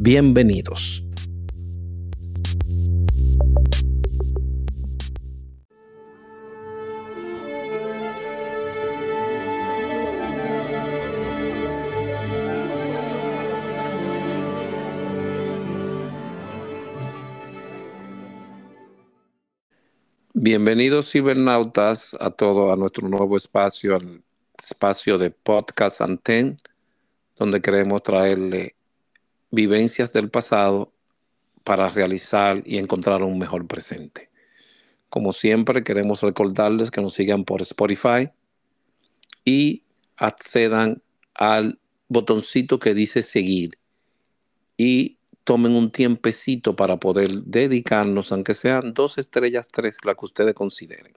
Bienvenidos. Bienvenidos cibernautas a todo a nuestro nuevo espacio, al espacio de podcast Anten, donde queremos traerle vivencias del pasado para realizar y encontrar un mejor presente. Como siempre, queremos recordarles que nos sigan por Spotify y accedan al botoncito que dice seguir y tomen un tiempecito para poder dedicarnos, aunque sean dos estrellas, tres, la que ustedes consideren.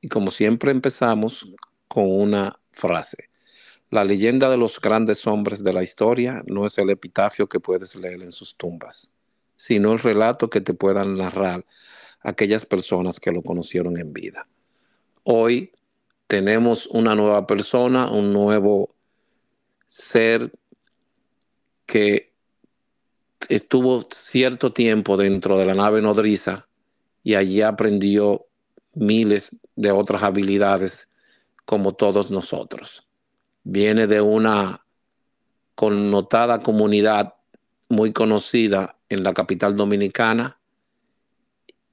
Y como siempre empezamos con una frase. La leyenda de los grandes hombres de la historia no es el epitafio que puedes leer en sus tumbas, sino el relato que te puedan narrar aquellas personas que lo conocieron en vida. Hoy tenemos una nueva persona, un nuevo ser que estuvo cierto tiempo dentro de la nave nodriza y allí aprendió miles de otras habilidades como todos nosotros viene de una connotada comunidad muy conocida en la capital dominicana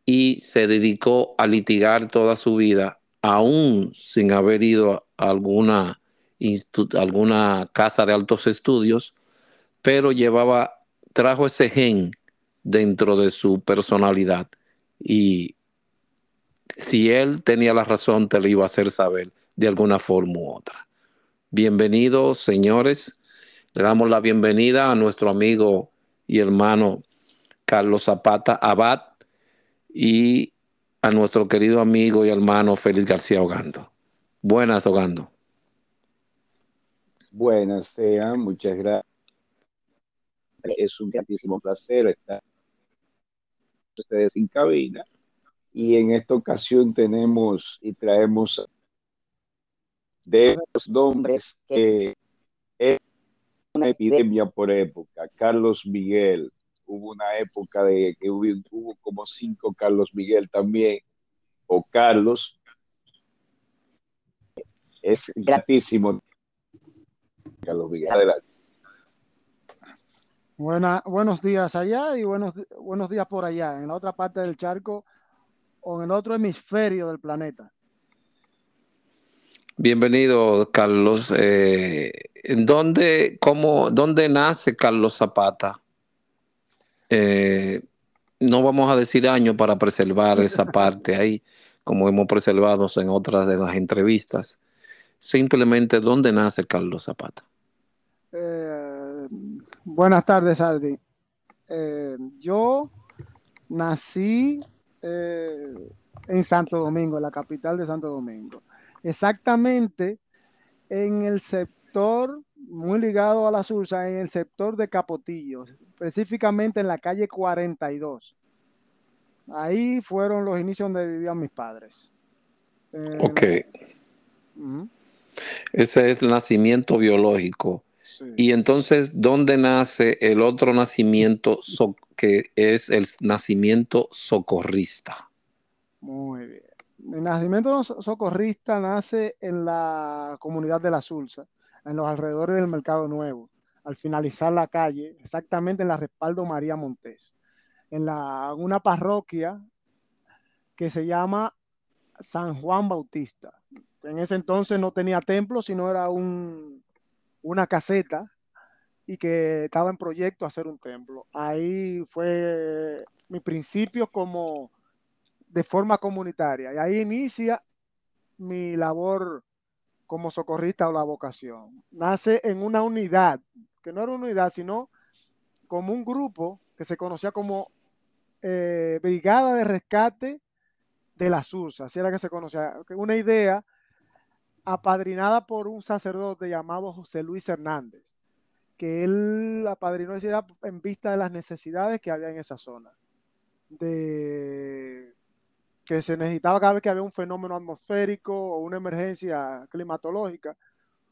y se dedicó a litigar toda su vida, aún sin haber ido a alguna, alguna casa de altos estudios, pero llevaba, trajo ese gen dentro de su personalidad y si él tenía la razón, te lo iba a hacer saber de alguna forma u otra. Bienvenidos, señores. Le damos la bienvenida a nuestro amigo y hermano Carlos Zapata Abad y a nuestro querido amigo y hermano Félix García Ogando. Buenas, Ogando. Buenas, sean, muchas gracias. Es un grandísimo placer estar ustedes en cabina. Y en esta ocasión tenemos y traemos de los nombres que es una epidemia por época. Carlos Miguel, hubo una época de que hubo, como cinco Carlos Miguel también, o Carlos. Es gratísimo. Carlos Miguel, buenos días allá y buenos, buenos días por allá, en la otra parte del charco o en el otro hemisferio del planeta. Bienvenido, Carlos. Eh, ¿dónde, cómo, ¿Dónde nace Carlos Zapata? Eh, no vamos a decir año para preservar esa parte ahí, como hemos preservado en otras de las entrevistas. Simplemente, ¿dónde nace Carlos Zapata? Eh, buenas tardes, Ardi. yo nací en Santo Domingo, la capital de Santo Domingo exactamente en el sector muy ligado a la Sursa, en el sector de Capotillo, específicamente en la calle 42. Ahí fueron los inicios donde vivían mis padres. Eh, ok. Ese es el nacimiento biológico. Y entonces, ¿dónde nace el otro nacimiento que es el nacimiento socorrista? Muy bien. Nacimiento socorrista nace en la comunidad de la Sulsa, en los alrededores del Mercado Nuevo, al finalizar la calle, exactamente en la respaldo María Montés, en la, una parroquia que se llama San Juan Bautista. En ese entonces no tenía templo, sino era un, una caseta y que estaba en proyecto hacer un templo. Ahí fue mi principio como de forma comunitaria. Y ahí inicia mi labor como socorrista o la vocación. Nace en una unidad, que no era una unidad, sino como un grupo que se conocía como eh, Brigada de Rescate de la Sursa, así era que se conocía, una idea apadrinada por un sacerdote llamado José Luis Hernández, que él apadrinó esa idea en vista de las necesidades que había en esa zona, de que se necesitaba cada vez que había un fenómeno atmosférico o una emergencia climatológica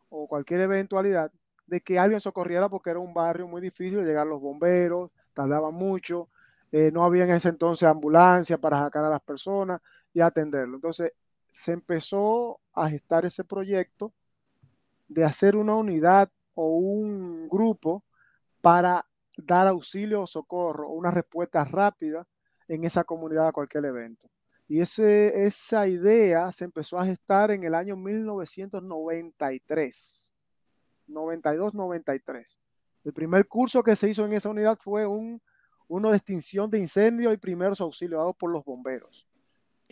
o cualquier eventualidad, de que alguien socorriera porque era un barrio muy difícil de llegar los bomberos, tardaban mucho, eh, no había en ese entonces ambulancia para sacar a las personas y atenderlo. Entonces se empezó a gestar ese proyecto de hacer una unidad o un grupo para dar auxilio o socorro o una respuesta rápida en esa comunidad a cualquier evento. Y ese, esa idea se empezó a gestar en el año 1993, 92-93. El primer curso que se hizo en esa unidad fue un, uno de extinción de incendios y primeros auxilios dados por los bomberos.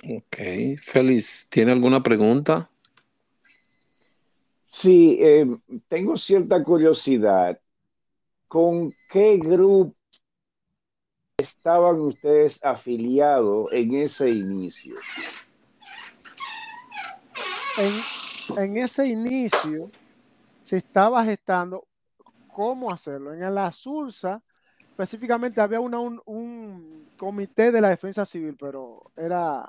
Ok, Félix, ¿tiene alguna pregunta? Sí, eh, tengo cierta curiosidad. ¿Con qué grupo estaban ustedes afiliados en ese inicio? En, ese inicio se estaba gestando cómo hacerlo. En la SURSA específicamente había un, un, comité de la defensa civil, pero era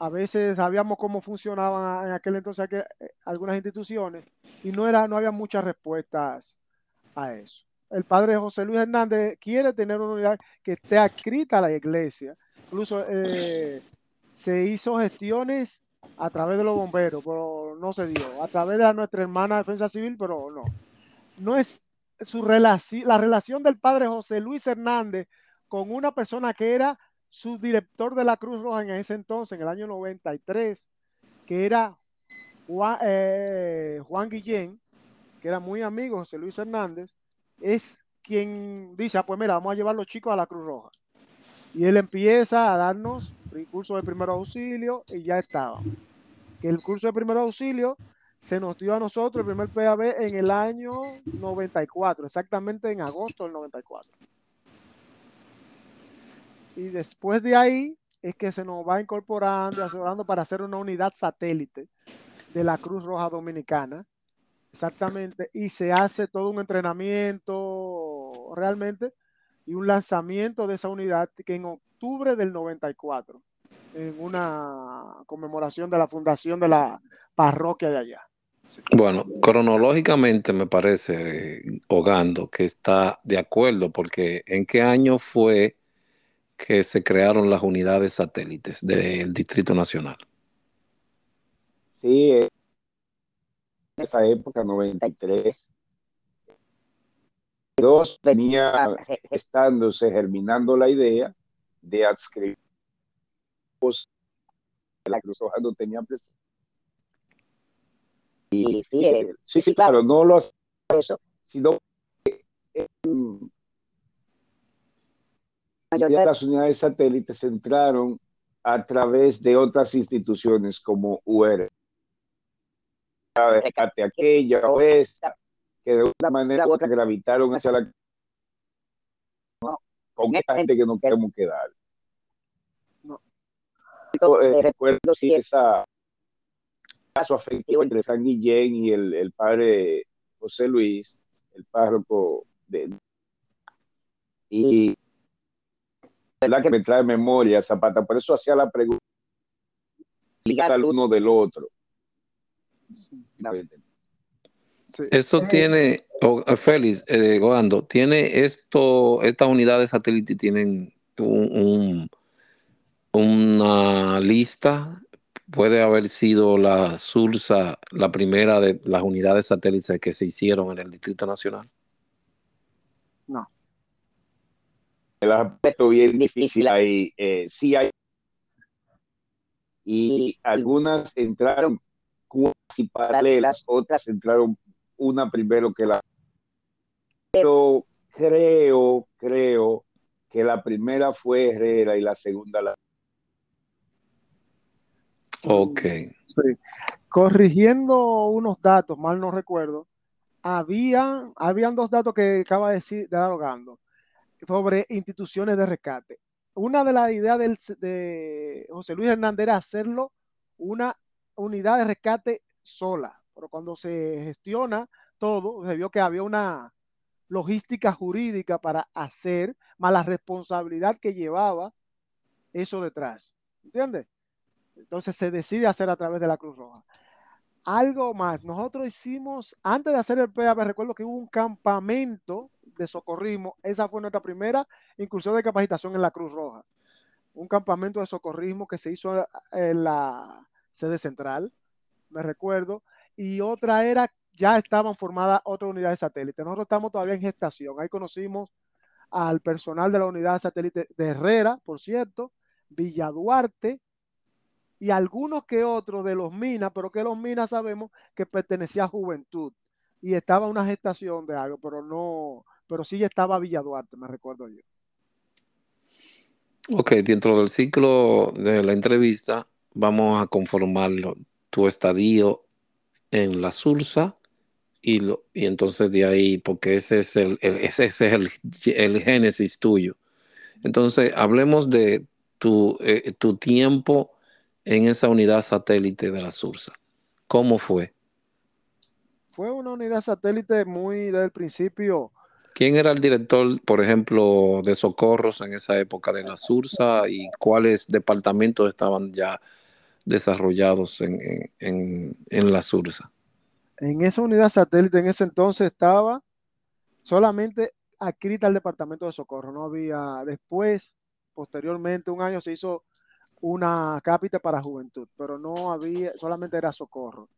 a veces sabíamos cómo funcionaban en aquel entonces eh, algunas instituciones y no era no había muchas respuestas a eso el padre José Luis Hernández quiere tener una unidad que esté adscrita a la iglesia. Incluso eh, se hizo gestiones a través de los bomberos, pero no se dio. A través de nuestra hermana de Defensa Civil, pero no. No es su relación, la relación del padre José Luis Hernández con una persona que era su director de la Cruz Roja en ese entonces, en el año 93, que era Juan, eh, Juan Guillén, que era muy amigo José Luis Hernández, es quien dice, ah, pues mira, vamos a llevar los chicos a la Cruz Roja. Y él empieza a darnos el curso de primer auxilio y ya estaba. Que el curso de primer auxilio se nos dio a nosotros el primer PAB en el año 94, exactamente en agosto del 94. Y después de ahí es que se nos va incorporando y asegurando para hacer una unidad satélite de la Cruz Roja Dominicana Exactamente, y se hace todo un entrenamiento realmente y un lanzamiento de esa unidad que en octubre del 94, en una conmemoración de la fundación de la parroquia de allá. Bueno, cronológicamente me parece, Hogando, que está de acuerdo, porque ¿en qué año fue que se crearon las unidades satélites del Distrito Nacional? Sí, esa época, 93. Dos venía estándose, germinando la idea de adscribir la Cruz Roja no tenía presente. Y sí, eh, sí, sí, claro, no lo hace eso, sino que en mayoría de las unidades satélites entraron a través de otras instituciones como UR rescate aquella o esta, que de una manera u otra gravitaron hacia la con esta gente que no queremos quedar. No. Eh, recuerdo si esa caso afectivo entre San Guillén y el, el padre José Luis, el párroco de y verdad que me trae memoria Zapata, por eso hacía la pregunta al uno del otro. Eso tiene, Félix, eh, Goando, tiene esto, estas unidades satélite tienen un, una lista, puede haber sido la SURSA la primera de las unidades satélites que se hicieron en el Distrito Nacional. No. El aspecto bien difícil ahí, eh, sí hay. Y algunas entraron paralelas, otras entraron una primero que la pero creo, creo que la primera fue Herrera y la segunda la Ok. Corrigiendo unos datos, mal no recuerdo, había, habían dos datos que acaba de decir de Gando sobre instituciones de rescate. Una de las ideas del, de José Luis Hernández era hacerlo una unidad de rescate sola, pero cuando se gestiona todo, se vio que había una logística jurídica para hacer, más la responsabilidad que llevaba eso detrás. ¿Entiendes? Entonces se decide hacer a través de la Cruz Roja. Algo más, nosotros hicimos, antes de hacer el PAB, recuerdo que hubo un campamento de socorrismo, esa fue nuestra primera incursión de capacitación en la Cruz Roja. Un campamento de socorrismo que se hizo en la sede central, me recuerdo, y otra era, ya estaban formadas otras unidades de satélite. Nosotros estamos todavía en gestación, ahí conocimos al personal de la unidad de satélite de Herrera, por cierto, Villa Duarte, y algunos que otros de los Minas, pero que los Minas sabemos que pertenecía a Juventud y estaba una gestación de algo, pero no, pero sí estaba Villa Duarte, me recuerdo yo. Ok, dentro del ciclo de la entrevista vamos a conformar tu estadio en la Sursa y, lo, y entonces de ahí, porque ese es el, ese es el, el, génesis tuyo. Entonces, hablemos de tu, eh, tu tiempo en esa unidad satélite de la Sursa. ¿Cómo fue? Fue una unidad satélite muy desde el principio. ¿Quién era el director, por ejemplo, de socorros en esa época de la Sursa y cuáles departamentos estaban ya desarrollados en, en, en la Sursa? En esa unidad satélite en ese entonces estaba solamente adscrita al departamento de socorro. No había después, posteriormente, un año se hizo una cápita para juventud, pero no había, solamente era socorro.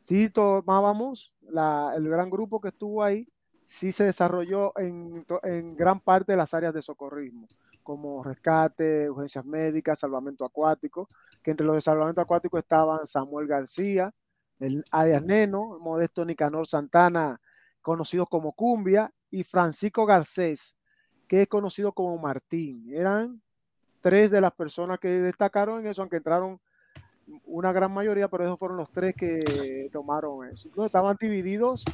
Si tomábamos la, el gran grupo que estuvo ahí, sí se desarrolló en, en, gran parte de las áreas de socorrismo, como rescate, urgencias médicas, salvamento acuático, entre los de salvamento acuático estaban Samuel García, el Arias Neno, Modesto Nicanor Santana, conocido como Cumbia, y Francisco Garcés, que es conocido como Martín. Eran tres de las personas que destacaron en eso, aunque entraron una gran mayoría, pero esos fueron los tres que tomaron eso. Entonces, estaban divididos,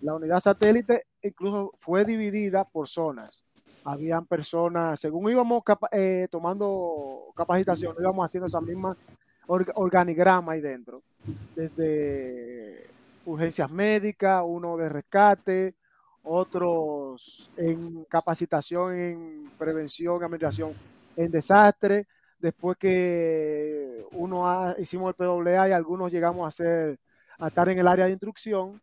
la unidad satélite incluso fue dividida por zonas. Habían personas, según íbamos capa eh, tomando capacitación, íbamos haciendo esa misma or organigrama ahí dentro. Desde urgencias médicas, uno de rescate, otros en capacitación en prevención administración en desastre. Después que uno ha, hicimos el PWA y algunos llegamos a, hacer, a estar en el área de instrucción,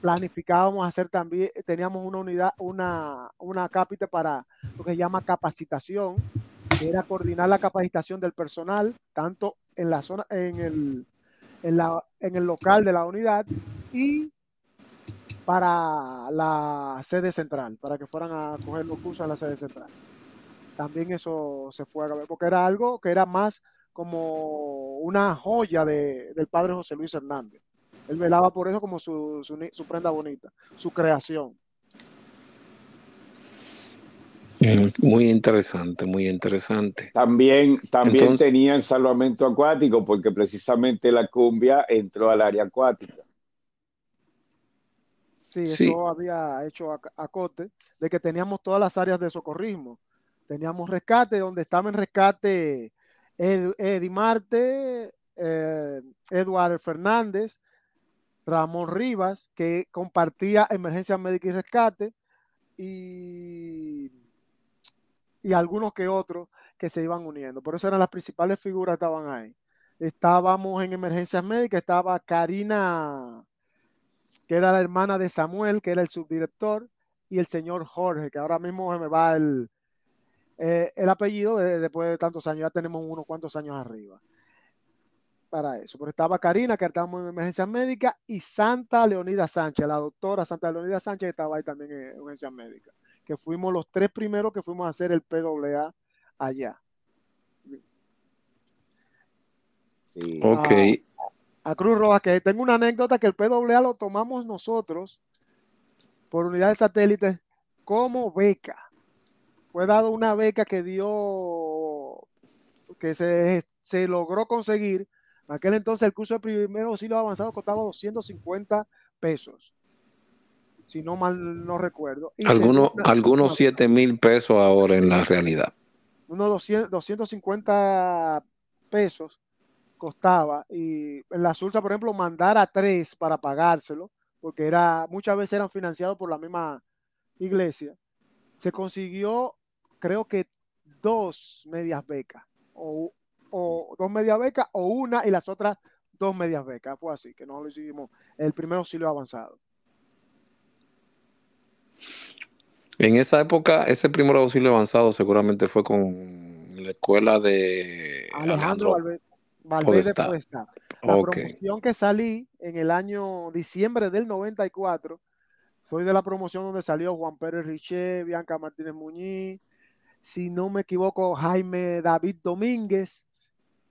planificábamos hacer también, teníamos una unidad, una, una cápita para lo que se llama capacitación, que era coordinar la capacitación del personal, tanto en la zona, en el, en, la, en el local de la unidad y para la sede central, para que fueran a coger los cursos en la sede central también eso se fue a ver, porque era algo que era más como una joya de, del padre José Luis Hernández. Él velaba por eso como su, su, su prenda bonita, su creación. Mm, muy interesante, muy interesante. También, también Entonces, tenían salvamento acuático porque precisamente la cumbia entró al área acuática. Sí, eso sí. había hecho acote de que teníamos todas las áreas de socorrismo. Teníamos rescate, donde estaba en rescate Ed, Eddie Marte, eh, Eduardo Fernández, Ramón Rivas, que compartía emergencia médica y rescate, y, y algunos que otros que se iban uniendo. Por eso eran las principales figuras que estaban ahí. Estábamos en emergencias médicas, estaba Karina, que era la hermana de Samuel, que era el subdirector, y el señor Jorge, que ahora mismo me va el, eh, el apellido de, después de tantos años, ya tenemos unos cuantos años arriba para eso. Pero estaba Karina, que estábamos en emergencia médica, y Santa Leonida Sánchez, la doctora Santa Leonida Sánchez, que estaba ahí también en emergencia médica, que fuimos los tres primeros que fuimos a hacer el PWA allá. Sí. Ok. A, a Cruz Roja, que tengo una anécdota que el PWA lo tomamos nosotros por unidad de satélites como beca fue dado una beca que dio, que se, se logró conseguir. En aquel entonces el curso de primer auxilio avanzado costaba 250 pesos. si no mal no recuerdo. algunos algunos 7 mil pesos ahora en la realidad. Unos 200, 250 pesos costaba. Y en la Sursa, por ejemplo, mandar a tres para pagárselo, porque era, muchas veces eran financiados por la misma iglesia, se consiguió, creo que dos medias becas, o, o dos medias becas, o una y las otras dos medias becas. Fue así, que nosotros lo hicimos el primer auxilio avanzado. En esa época, ese primer auxilio avanzado seguramente fue con la escuela de Alejandro, Alejandro Valverde Podestá. La promoción que salí en el año diciembre del 94, soy de la promoción donde salió Juan Pérez Riché, Bianca Martínez Muñiz, si no me equivoco, Jaime David Domínguez,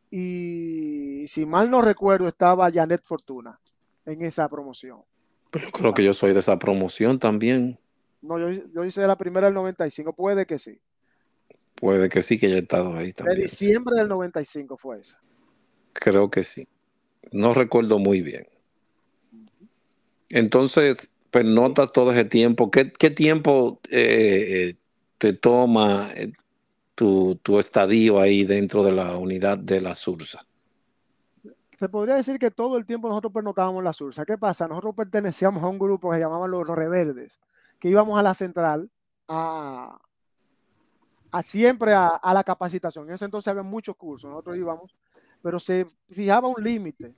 y si mal no recuerdo, estaba Janet Fortuna en esa promoción. Pero creo que yo soy de esa promoción también. No, yo, yo hice la primera del 95, puede que sí. Puede que sí, que haya estado ahí también. De diciembre del 95 fue esa. Creo que sí. No recuerdo muy bien. Entonces, pues notas todo ese tiempo. ¿Qué, tiempo eh, te toma eh, tu, tu, estadio ahí dentro de la unidad de la Sursa? Se podría decir que todo el tiempo nosotros pernotábamos en la Sursa. ¿Qué pasa? Nosotros pertenecíamos a un grupo que se llamaban los Reverdes, que íbamos a la central a, a siempre a, la capacitación. En ese entonces había muchos cursos. Nosotros íbamos pero se fijaba un límite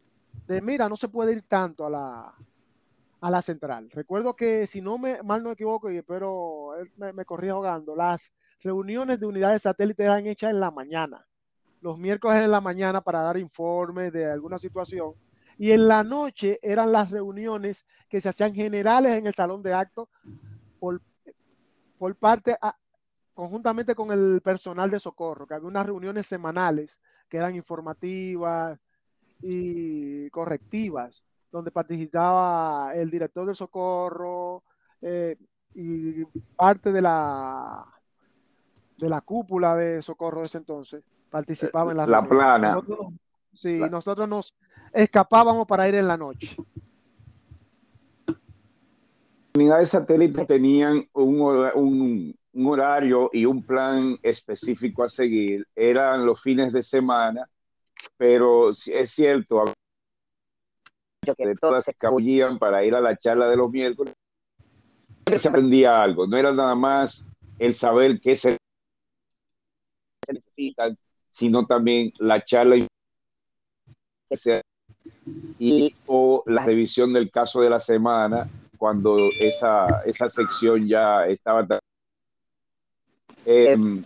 de, mira, no se puede ir tanto a la, a la central. Recuerdo que, si no me mal no equivoco, y espero me, me corría ahogando, las reuniones de unidades satélites eran hechas en la mañana, los miércoles en la mañana para dar informes de alguna situación, y en la noche eran las reuniones que se hacían generales en el salón de actos por, por parte, conjuntamente con el personal de socorro, que había unas reuniones semanales que eran informativas y correctivas, donde participaba el director del socorro eh, y parte de la de la cúpula de socorro de ese entonces participaba en la, la plana. Nosotros, sí, nosotros nos escapábamos para ir en la noche. Unidades satélites tenían un, un, un horario y un plan específico a seguir. Eran los fines de semana, pero es cierto que todas se escabullían para ir a la charla de los miércoles. Se aprendía algo, no era nada más el saber qué se necesitan, sino también la charla y o la revisión del caso de la semana cuando esa, esa sección ya estaba Em,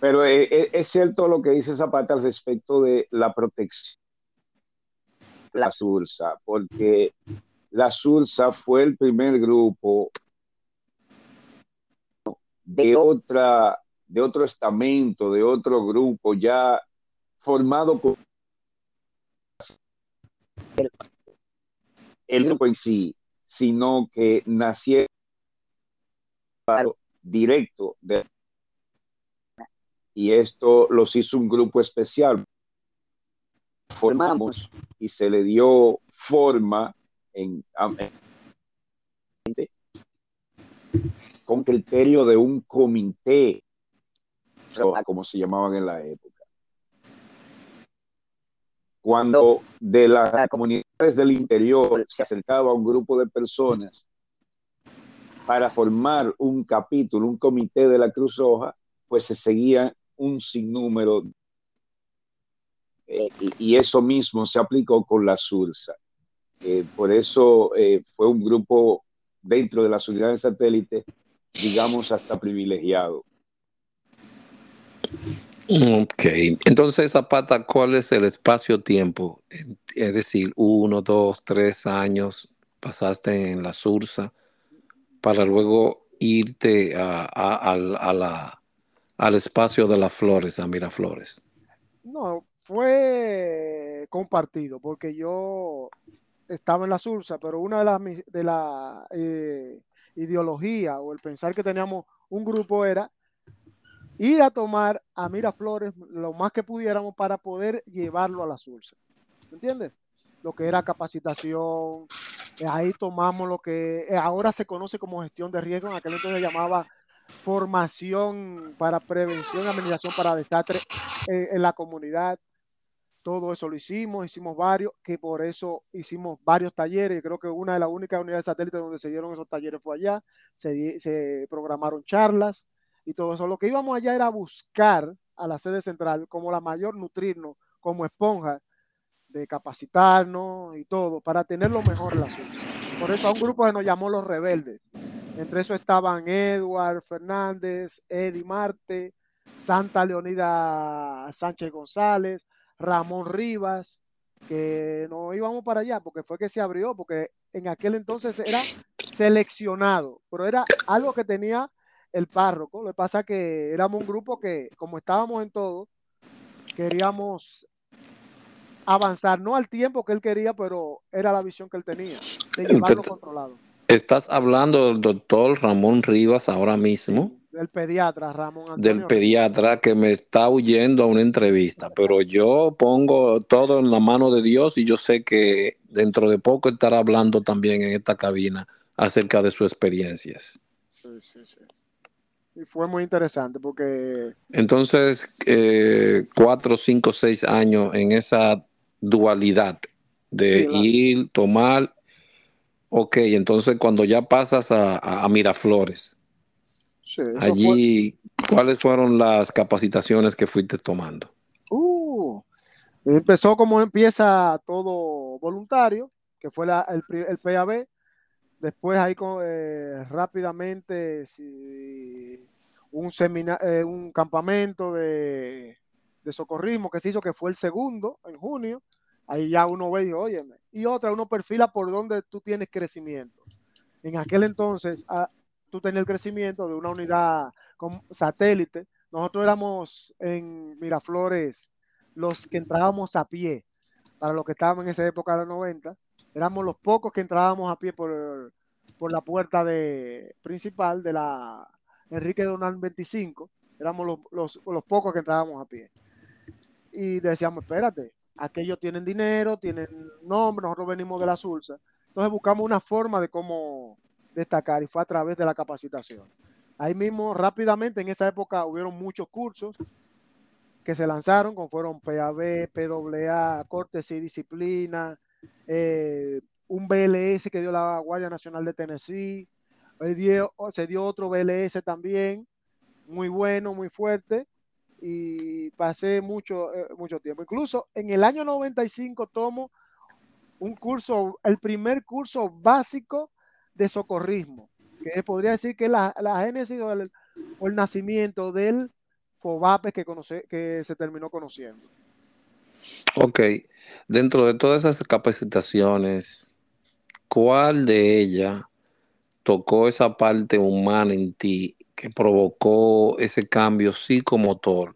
pero eh, eh, es cierto lo que dice Zapata al respecto de la protección de la SURSA, porque la SURSA fue el primer grupo de otra de otro estamento, de otro grupo ya formado por el grupo en sí, sino que nació directo de y esto los hizo un grupo especial. Formamos y se le dio forma en, con criterio de un comité, como se llamaban en la época. Cuando de las comunidades del interior se acercaba un grupo de personas para formar un capítulo, un comité de la Cruz Roja, pues se seguía un sinnúmero eh, y, eso mismo se aplicó con la SURSA. Eh, por eso eh, fue un grupo dentro de las unidades satélite, digamos, hasta privilegiado. Ok, entonces Zapata, ¿cuál es el espacio-tiempo? Es decir, uno, dos, tres años pasaste en la Sursa para luego irte a al espacio de las flores, a Miraflores? No, fue compartido, porque yo estaba en la Sursa, pero una de las de la eh, ideología o el pensar que teníamos un grupo era ir a tomar a Miraflores lo más que pudiéramos para poder llevarlo a la Sursa. ¿Entiendes? Lo que era capacitación, Ahí tomamos lo que eh, ahora se conoce como gestión de riesgo, en aquel entonces se llamaba formación para prevención y administración para desastres eh, en la comunidad. Todo eso lo hicimos, hicimos varios, que por eso hicimos varios talleres. Creo que una de las únicas unidades satélites donde se dieron esos talleres fue allá. Se programaron charlas y todo eso. Lo que íbamos allá era buscar a la sede central como la mayor, nutrirnos como esponja de capacitarnos y todo para tener lo mejor la Por eso a un grupo que nos llamó los rebeldes. Entre eso estaban Edward Fernández, Eddie Marte, Santa Leonida Sánchez González, Ramón Rivas, que no íbamos para allá porque fue que se abrió, porque en aquel entonces era seleccionado, pero era algo que tenía el párroco. Lo que pasa es que éramos un grupo que, como estábamos en todo, queríamos avanzar, no al tiempo que él quería, pero era la visión que él tenía, de llevarlo controlado. Estás hablando del doctor Ramón Rivas ahora mismo. Del pediatra Ramón Antonio Del pediatra que me está huyendo a una entrevista, pero yo pongo todo en la mano de Dios y yo sé que dentro de poco estará hablando también en esta cabina acerca de sus experiencias. Sí, sí, sí. Y fue muy interesante porque... Entonces, eh, cuatro, cinco, seis años en esa dualidad de ir, tomar, ok, entonces cuando ya pasas a, Miraflores, allí, ¿cuáles fueron las capacitaciones que fuiste tomando? Uh, empezó como empieza todo voluntario, que fue el, el, PAB, después ahí eh, rápidamente un, eh, un campamento de de socorrismo que se hizo, que fue el segundo en junio, ahí ya uno ve y oye, y otra, uno perfila por donde tú tienes crecimiento. En aquel entonces, ah, tú tenías el crecimiento de una unidad con satélite. Nosotros éramos en Miraflores los que entrábamos a pie, para los que estábamos en esa época de los 90, éramos los pocos que entrábamos a pie por, por la puerta de, principal de la Enrique Donald 25, éramos los, los, los pocos que entrábamos a pie y decíamos, espérate, aquellos tienen dinero, tienen nombre, nosotros venimos de la Sulsa. Entonces buscamos una forma de cómo destacar y fue a través de la capacitación. Ahí mismo, rápidamente, en esa época hubieron muchos cursos que se lanzaron, como fueron PAB, PAA, Cortes y Disciplina, eh, un BLS que dio la Guardia Nacional de Tennessee, se dio otro BLS también, muy bueno, muy fuerte, y pasé mucho, eh, mucho tiempo. Incluso en el año 95 tomo un curso, el primer curso básico de socorrismo, que podría decir que la, la génesis o el, el, nacimiento del FOBAPE que, conoce, que se terminó conociendo. Ok, dentro de todas esas capacitaciones, ¿cuál de ellas tocó esa parte humana en ti que provocó ese cambio psicomotor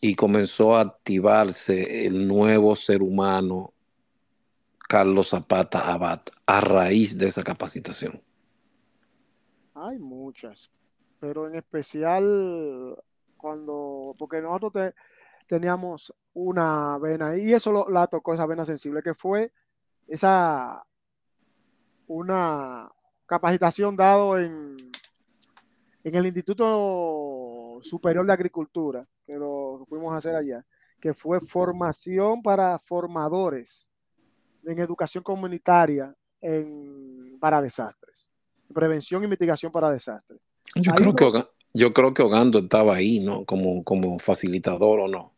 y comenzó a activarse el nuevo ser humano Carlos Zapata Abad a raíz de esa capacitación? Hay muchas, pero en especial cuando, porque nosotros teníamos una vena y eso la tocó esa vena sensible que fue esa una capacitación dado en en el Instituto Superior de Agricultura, que lo fuimos a hacer allá, que fue formación para formadores en educación comunitaria en, para desastres, prevención y mitigación para desastres. Yo creo, que, yo creo que Ogando estaba ahí, ¿no? Como, como facilitador o no.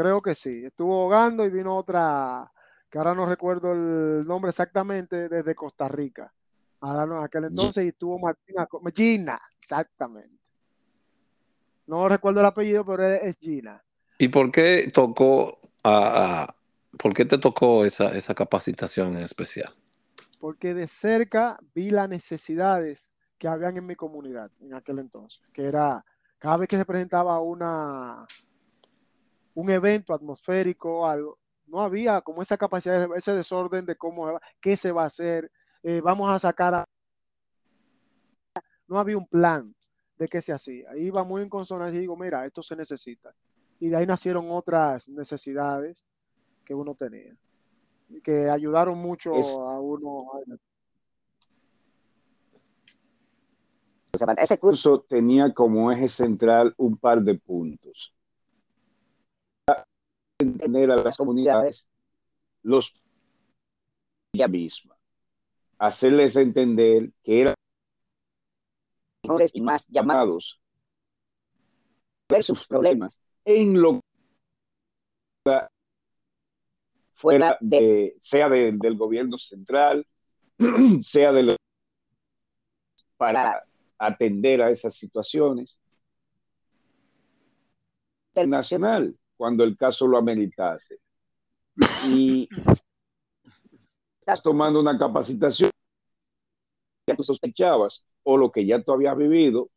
Creo que sí. Estuvo Ogando y vino otra, que ahora no recuerdo el nombre exactamente, desde Costa Rica a darnos aquel entonces y tuvo Martina Gina, exactamente. No recuerdo el apellido, pero es Gina. ¿Y por qué tocó a, por qué te tocó esa, esa capacitación en especial? Porque de cerca vi las necesidades que habían en mi comunidad en aquel entonces, que era cada vez que se presentaba una un evento atmosférico algo, no había como esa capacidad, ese desorden de cómo, qué se va a hacer, eh, vamos a sacar a... No había un plan de qué se hacía. Iba muy en consonancia y digo, mira, esto se necesita. Y de ahí nacieron otras necesidades que uno tenía. que ayudaron mucho es, a uno. Ese curso tenía como eje central un par de puntos. Entender a las comunidades los ella misma, hacerles entender que eran mejores y más llamados ver sus problemas en lo fuera de, sea de, del gobierno central, sea de los, para atender a esas situaciones. Internacional, cuando el caso lo ameritase. Y estás tomando una capacitación que tú sospechabas o lo que ya tú habías vivido,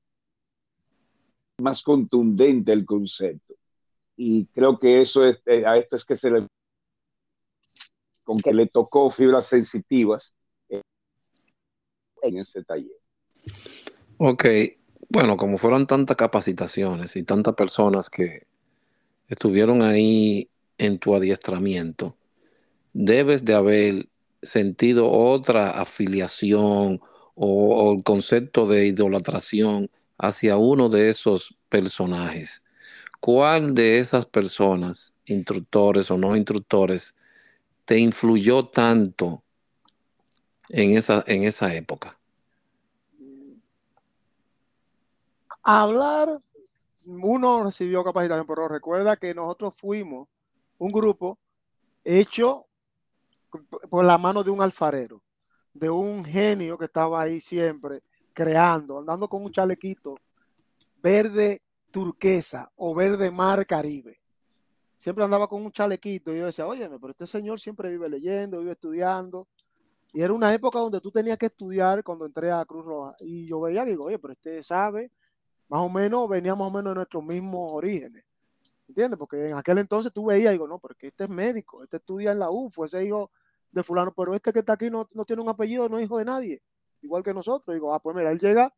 más contundente el concepto. Y creo que eso es, eh, a esto es que se le con que le tocó fibras sensitivas en ese taller. Ok, bueno, como fueron tantas capacitaciones y tantas personas que estuvieron ahí en tu adiestramiento, debes de haber sentido otra afiliación o, el concepto de idolatración hacia uno de esos personajes. ¿Cuál de esas personas, instructores o no instructores, te influyó tanto en esa, en esa época? Hablar, uno recibió capacitación, pero recuerda que nosotros fuimos un grupo hecho por la mano de un alfarero, de un genio que estaba ahí siempre creando, andando con un chalequito verde turquesa o verde mar Caribe siempre andaba con un chalequito y yo decía, oye, pero este señor siempre vive leyendo, vive estudiando. Y era una época donde tú tenías que estudiar cuando entré a Cruz Roja. Y yo veía, digo, oye, pero este sabe, más o menos, venía más o menos de nuestros mismos orígenes. ¿Entiendes? Porque en aquel entonces tú veías, digo, no, porque este es médico, este estudia en la UFO, ese hijo de fulano, pero este que está aquí no, no tiene un apellido, no es hijo de nadie, igual que nosotros. Digo, ah, pues mira, él llega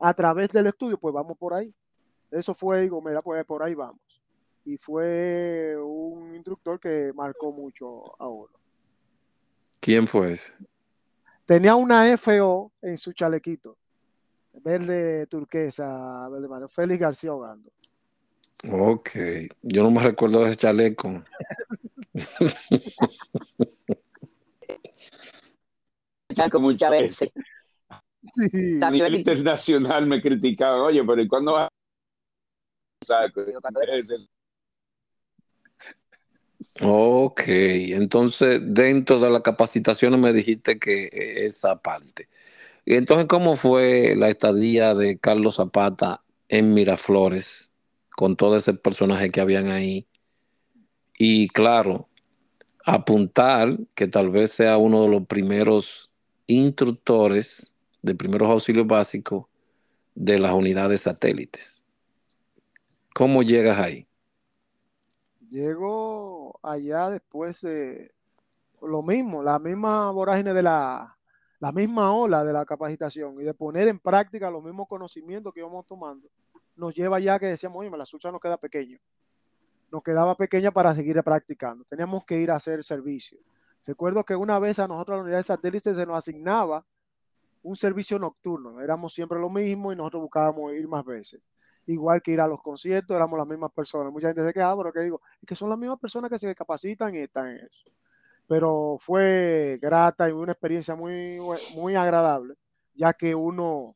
a través del estudio, pues vamos por ahí. Eso fue, digo, mira, pues por ahí vamos y fue un instructor que marcó mucho a uno. ¿Quién fue ese? Tenía una FO en su chalequito, verde turquesa, verde marino, Félix García Ogando. Ok, yo no me recuerdo de ese chaleco. Muchas veces. Sí. A nivel internacional me criticaban, oye, pero ¿y cuándo va? Saco, Ok, entonces dentro de la capacitación me dijiste que esa parte. Entonces, ¿cómo fue la estadía de Carlos Zapata en Miraflores con todo ese personaje que habían ahí? Y claro, apuntar que tal vez sea uno de los primeros instructores de primeros auxilios básicos de las unidades satélites. ¿Cómo llegas ahí? Llego allá después de lo mismo, la misma vorágine de la, la misma ola de la capacitación y de poner en práctica los mismos conocimientos que íbamos tomando, nos lleva ya que decíamos, oye, la sucha nos queda pequeño. Nos quedaba pequeña para seguir practicando. Teníamos que ir a hacer servicio. Recuerdo que una vez a nosotros, la unidad de satélites, se nos asignaba un servicio nocturno. Éramos siempre lo mismo y nosotros buscábamos ir más veces igual que ir a los conciertos, éramos las mismas personas. Mucha gente se queda, pero que digo, es que son las mismas personas que se capacitan y están en eso. Pero fue grata y una experiencia muy, muy agradable, ya que uno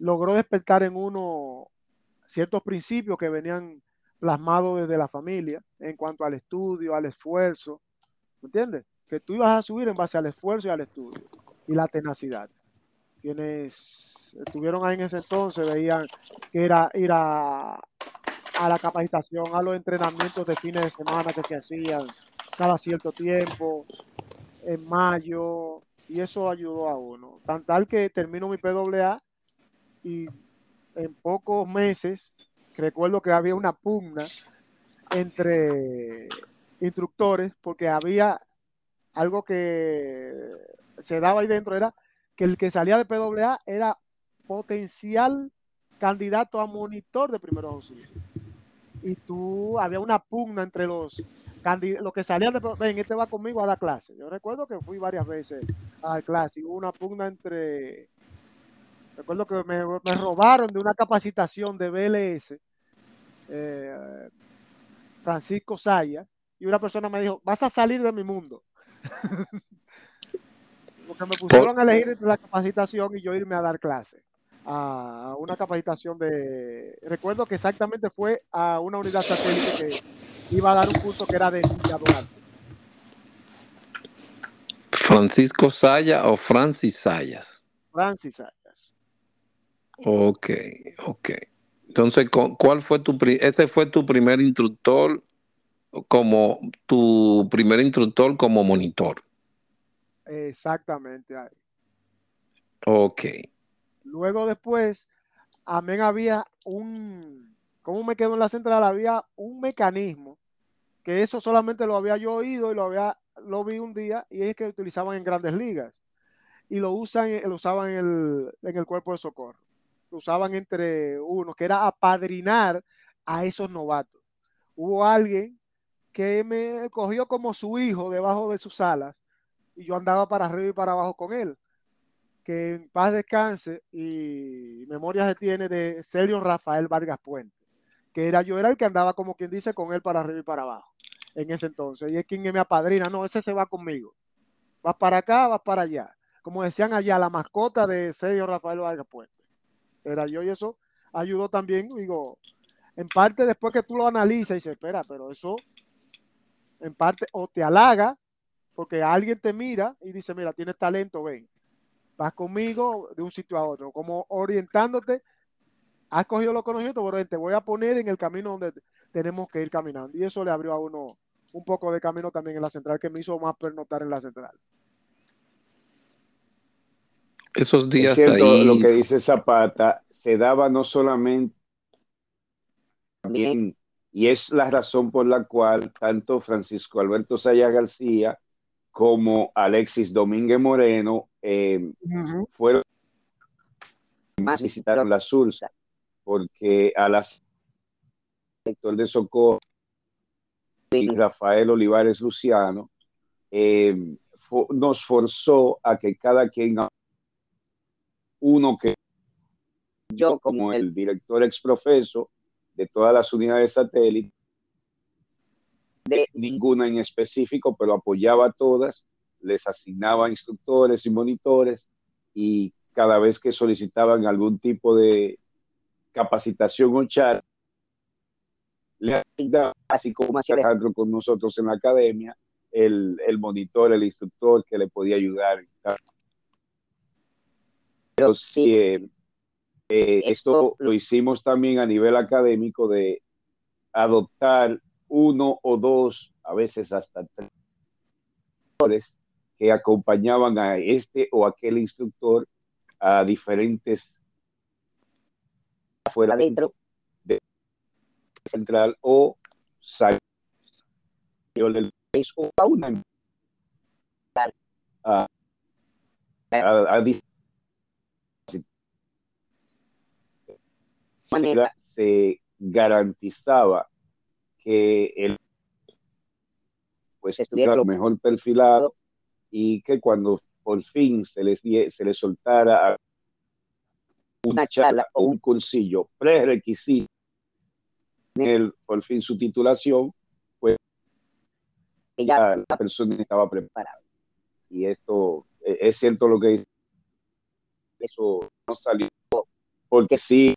logró despertar en uno ciertos principios que venían plasmados desde la familia en cuanto al estudio, al esfuerzo, ¿me entiendes? Que tú ibas a subir en base al esfuerzo y al estudio y la tenacidad. Quienes estuvieron ahí en ese entonces veían que era ir a, a la capacitación, a los entrenamientos de fines de semana que se hacían cada cierto tiempo, en mayo, y eso ayudó a uno. Tan tal que termino mi PWA y en pocos meses recuerdo que había una pugna entre instructores porque había algo que se daba ahí dentro, era que el que salía de PWA era potencial candidato a monitor de primeros auxilios. Y tú, había una pugna entre los lo que salían de, ven, este va conmigo a dar clase. Yo recuerdo que fui varias veces a dar clase. Hubo una pugna entre, recuerdo que me, robaron de una capacitación de BLS, eh, Francisco Saya, y una persona me dijo, vas a salir de mi mundo. Porque me pusieron a elegir entre la capacitación y yo irme a dar clase. A una capacitación de. Recuerdo que exactamente fue a una unidad satélite que iba a dar un curso que era de ¿Francisco Saya o Francis Sayas? Francis Sayas. Ok, ok. Entonces, ¿cuál fue tu ese fue tu primer instructor como tu primer instructor como monitor? Exactamente. Ok. Luego después, amén, había un, ¿cómo me quedo en la central? Había un mecanismo que eso solamente lo había yo oído y lo había, lo vi un día y es que utilizaban en grandes ligas y lo usan, lo usaban en el, en el cuerpo de socorro. Lo usaban entre unos, que era apadrinar a esos novatos. Hubo alguien que me cogió como su hijo debajo de sus alas y yo andaba para arriba y para abajo con él. Que en paz descanse y memoria se tiene de Sergio Rafael Vargas Puente, que era yo era el que andaba como quien dice con él para arriba y para abajo en ese entonces. Y es quien me apadrina, no, ese se va conmigo. Vas para acá, vas para allá. Como decían allá, la mascota de Sergio Rafael Vargas Puente. Era yo y eso ayudó también, digo, en parte después que tú lo analizas y dices, espera, pero eso en parte o te halaga porque alguien te mira y dice, mira, tienes talento, ven, vas conmigo de un sitio a otro, como orientándote, has cogido los conocimientos, pero te voy a poner en el camino donde tenemos que ir caminando. Y eso le abrió a uno un poco de camino también en la central, que me hizo más pernotar en la central. Esos días ahí... Lo que dice Zapata, se daba no solamente también, y es la razón por la cual tanto Francisco Alberto Saya García como Alexis Domínguez Moreno eh, fueron más visitaron la Sursa, porque a las sector de Socorro y Rafael Olivares Luciano eh, nos forzó a que cada quien uno que yo como el director exprofeso de todas las unidades satélites. De ninguna en específico, pero apoyaba a todas, les asignaba instructores y monitores y cada vez que solicitaban algún tipo de capacitación o charla, le asignaba, así como hacía Alejandro con nosotros en la academia, el, el monitor, el instructor que le podía ayudar. Pero sí, eh, eh, esto lo hicimos también a nivel académico de adoptar uno o dos, a veces hasta tres, que acompañaban a este o aquel instructor a diferentes afuera dentro de central o salió del país o a una a, a, a, manera se garantizaba que el pues estuviera lo mejor perfilado y que cuando por fin se les, se les soltara una charla o un cursillo prerequisito el, por fin su titulación, pues ya la persona estaba preparada. Y esto e, es cierto lo que dice. Eso no salió porque sí.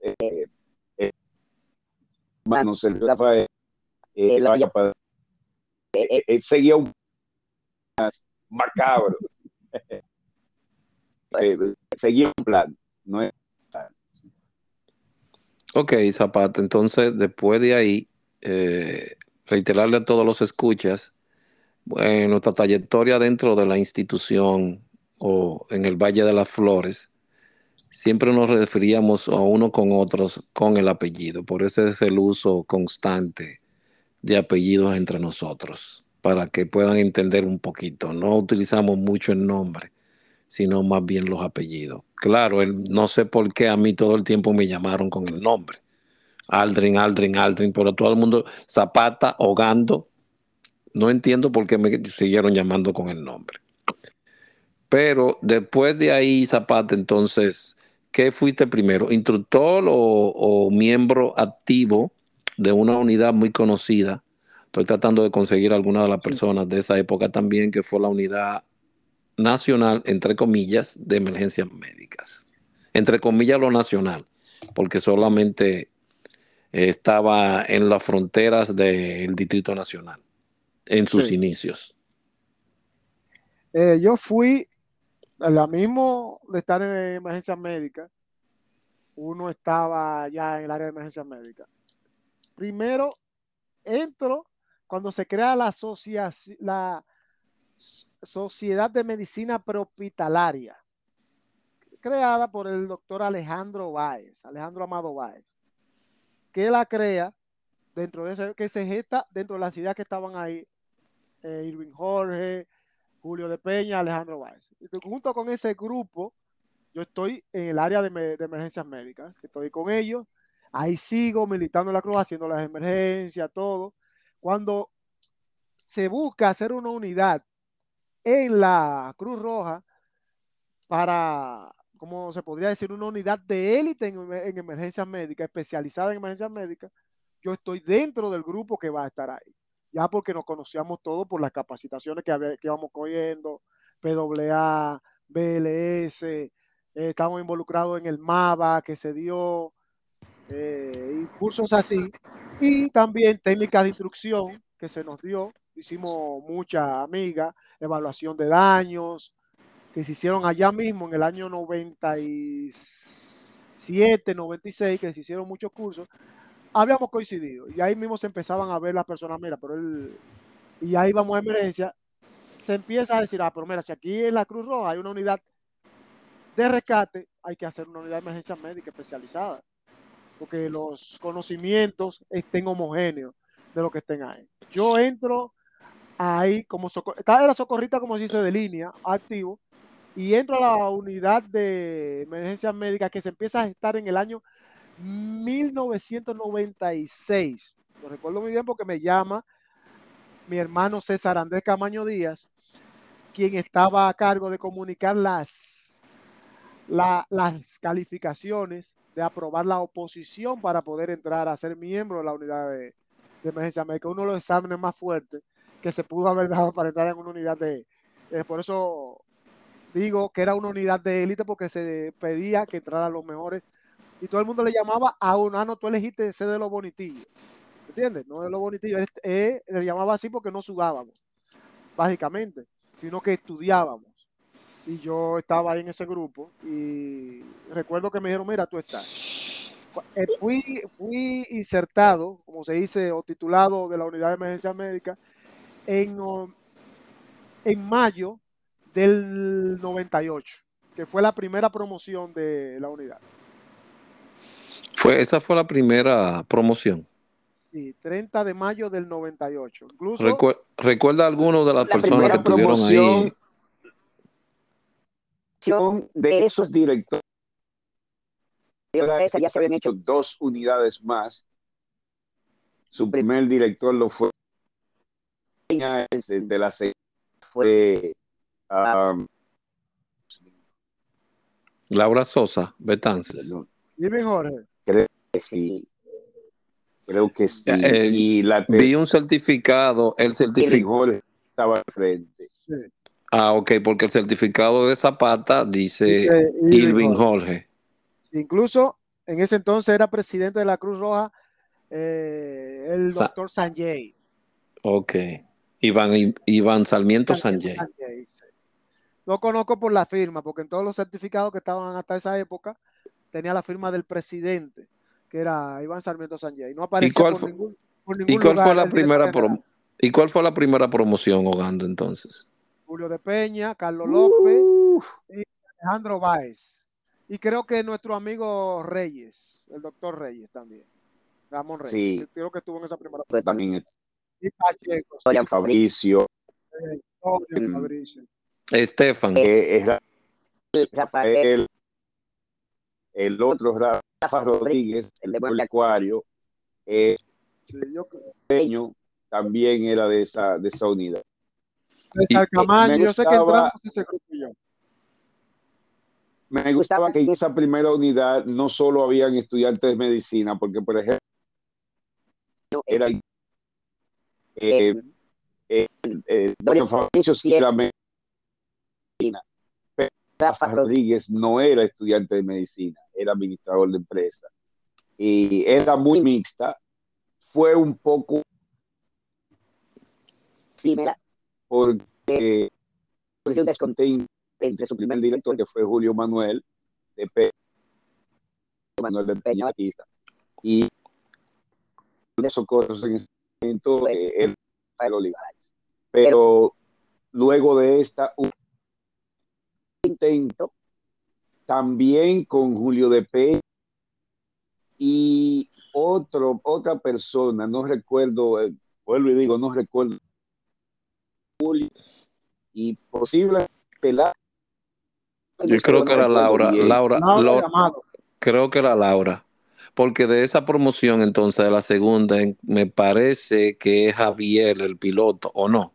Eh, manos el Rafael eh, vaya para, eh, eh, seguía un macabro seguía un plan no es Ok, Zapata, entonces después de ahí, reiterarle a todos los escuchas, en nuestra trayectoria dentro de la institución o en el Valle de las Flores, siempre nos referíamos a uno con otros con el apellido. Por eso es el uso constante de apellidos entre nosotros, para que puedan entender un poquito. No utilizamos mucho el nombre, sino más bien los apellidos. Claro, no sé por qué a mí todo el tiempo me llamaron con el nombre. Aldrin, Aldrin, Aldrin, pero todo el mundo, Zapata, ahogando. No entiendo por qué me siguieron llamando con el nombre. Pero después de ahí, Zapata, entonces, ¿qué fuiste primero? ¿Instructor o, o miembro activo de una unidad muy conocida? Estoy tratando de conseguir alguna de las personas de esa época también, que fue la unidad nacional, entre comillas, de emergencias médicas. Entre comillas lo nacional, porque solamente estaba en las fronteras del Distrito Nacional, en sus Sí. inicios. Eh, yo fui, a la mismo de estar en emergencias médicas, uno estaba ya en el área de emergencias médicas. Primero, entro cuando se crea la, asociaci- la Sociedad de Medicina Prehospitalaria, creada por el doctor Alejandro Báez, Alejandro Amado Báez, que la crea dentro de ese, que se gesta dentro de las ciudades que estaban ahí, eh, Irving Jorge, Julio de Peña, Alejandro Báez. Junto con ese grupo, yo estoy en el área de emergencias médicas, que estoy con ellos, ahí sigo militando en la cruz, haciendo las emergencias, todo. Cuando se busca hacer una unidad en la Cruz Roja para, como se podría decir, una unidad de élite en, en emergencias médicas, especializada en emergencias médicas, yo estoy dentro del grupo que va a estar ahí. Ya porque nos conocíamos todos por las capacitaciones que, había, que íbamos cogiendo, PWA, BLS, eh, estamos involucrados en el MAVA que se dio, eh, y cursos así, y también técnicas de instrucción que se nos dio. Hicimos muchas amigas, evaluación de daños, que se hicieron allá mismo en el año 97, 96, que se hicieron muchos cursos, habíamos coincidido y ahí mismo se empezaban a ver las personas, mira, pero él, y ahí vamos a emergencia, se empieza a decir, ah, pero mira, si aquí en la Cruz Roja hay una unidad de rescate, hay que hacer una unidad de emergencia médica especializada, porque los conocimientos estén homogéneos de lo que estén ahí. Yo entro ahí como socor era socorrista, como se dice, de línea, activo, y entro a la unidad de emergencias médicas que se empieza a estar en el año 1996. Lo recuerdo muy bien porque me llama mi hermano César Andrés Camaño Díaz, quien estaba a cargo de comunicar las, la, las calificaciones de aprobar la oposición para poder entrar a ser miembro de la unidad de, de emergencia médica. Uno de los exámenes más fuertes que se pudo haber dado para entrar en una unidad de... Eh, por eso digo que era una unidad de élite porque se pedía que entraran los mejores y todo el mundo le llamaba a un ano, tú elegiste ser de los bonitillos. ¿Entiendes? No de los bonitillos, le llamaba así porque no sudábamos, básicamente, sino que estudiábamos. Y yo estaba ahí en ese grupo y recuerdo que me dijeron, mira, tú estás. Eh, fui, fui insertado, como se dice, o titulado de la unidad de emergencia médica en, en mayo del 98, que fue la primera promoción de la unidad. Fue, esa fue la primera promoción. Sí, 30 de mayo del 98. Incluso, Recu ¿Recuerda alguno de las La personas que estuvieron ahí? de esos directores. Ya se habían hecho dos unidades más. Su primer director lo fue de, de la fue um, Laura Sosa, Betances. Irving Jorge. Creo que sí. Creo que sí. Eh, y la vi un certificado, el certificado estaba al frente. Sí. Ah, ok, porque el certificado de Zapata dice, dice Irving Jorge. Jorge. Incluso en ese entonces era presidente de la Cruz Roja eh, el doctor Sa Sanjay. Ok. Iván, Iván Sarmiento sí. Lo conozco por la firma, porque en todos los certificados que estaban hasta esa época tenía la firma del presidente, que era Iván Sarmiento Sanjay. No aparecía ¿Y cuál por fue, ningún, por ningún ¿y cuál lugar fue la primera prom ¿Y cuál fue la primera promoción, Hogando, entonces? Julio de Peña, Carlos López uh, y Alejandro Báez. Y creo que nuestro amigo Reyes, el doctor Reyes también. Ramón Reyes. Sí. Creo que estuvo en esa primera promoción. También. Y Pacheco. Sí. Fabricio. Eh, mm. Fabricio. Estefan. Eh, es Rafael. El otro Rafa Rodríguez, el de Buen Acuario. Eh, también era de esa, de esa unidad. César Camaño, yo sé que entramos ese grupo yo. Me gustaba que en esa primera unidad no solo habían estudiantes de medicina, porque por ejemplo era eh, eh, eh, eh Don Fabricio sí era medicina, Rafa Rodríguez no era estudiante de medicina, era administrador de empresa. Y era muy mixta, fue un poco primera porque un descontento entre su primer director, que fue Julio Manuel de Manuel de Peña Batista, y de Socorros en ese momento eh, el Pero luego de esta, un intento también con Julio de Peña y otro, otra persona, no recuerdo, eh, vuelvo y digo, no recuerdo y posible la yo creo que era Laura, Laura, creo que era Laura, porque de esa promoción entonces de la segunda me parece que es Javier el piloto, ¿o no?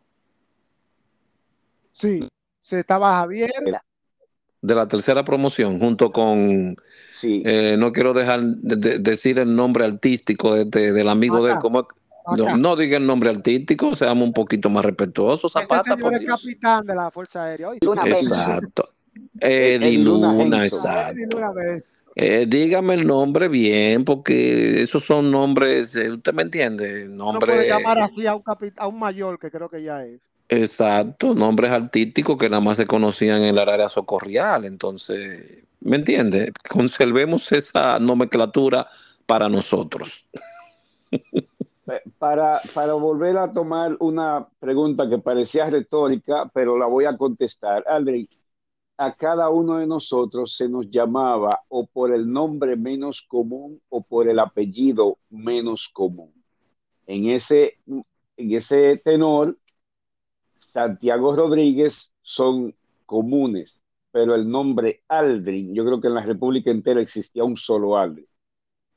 Sí, se estaba Javier. De la tercera promoción, junto con, sí. Eh, no quiero dejar de, decir el nombre artístico de, del amigo de él, ¿cómo, no, no, diga el nombre artístico, seamos un poquito más respetuosos. Zapata, por el capitán de la Fuerza Aérea. exacto. Eddie Luna, exacto. Eh, dígame el nombre bien, porque esos son nombres, eh, usted me entiende, nombre. No puede llamar así a un, a un mayor que creo que ya es. Exacto, nombres artísticos que nada más se conocían en el área socorrial. Entonces, ¿me entiende? Conservemos esa nomenclatura para nosotros. para, para volver a tomar una pregunta que parecía retórica, pero la voy a contestar. Aldrich, a cada uno de nosotros se nos llamaba o por el nombre menos común o por el apellido menos común. En ese, en ese tenor, Santiago Rodríguez son comunes, pero el nombre Aldrin, yo creo que en la República entera existía un solo Aldrin.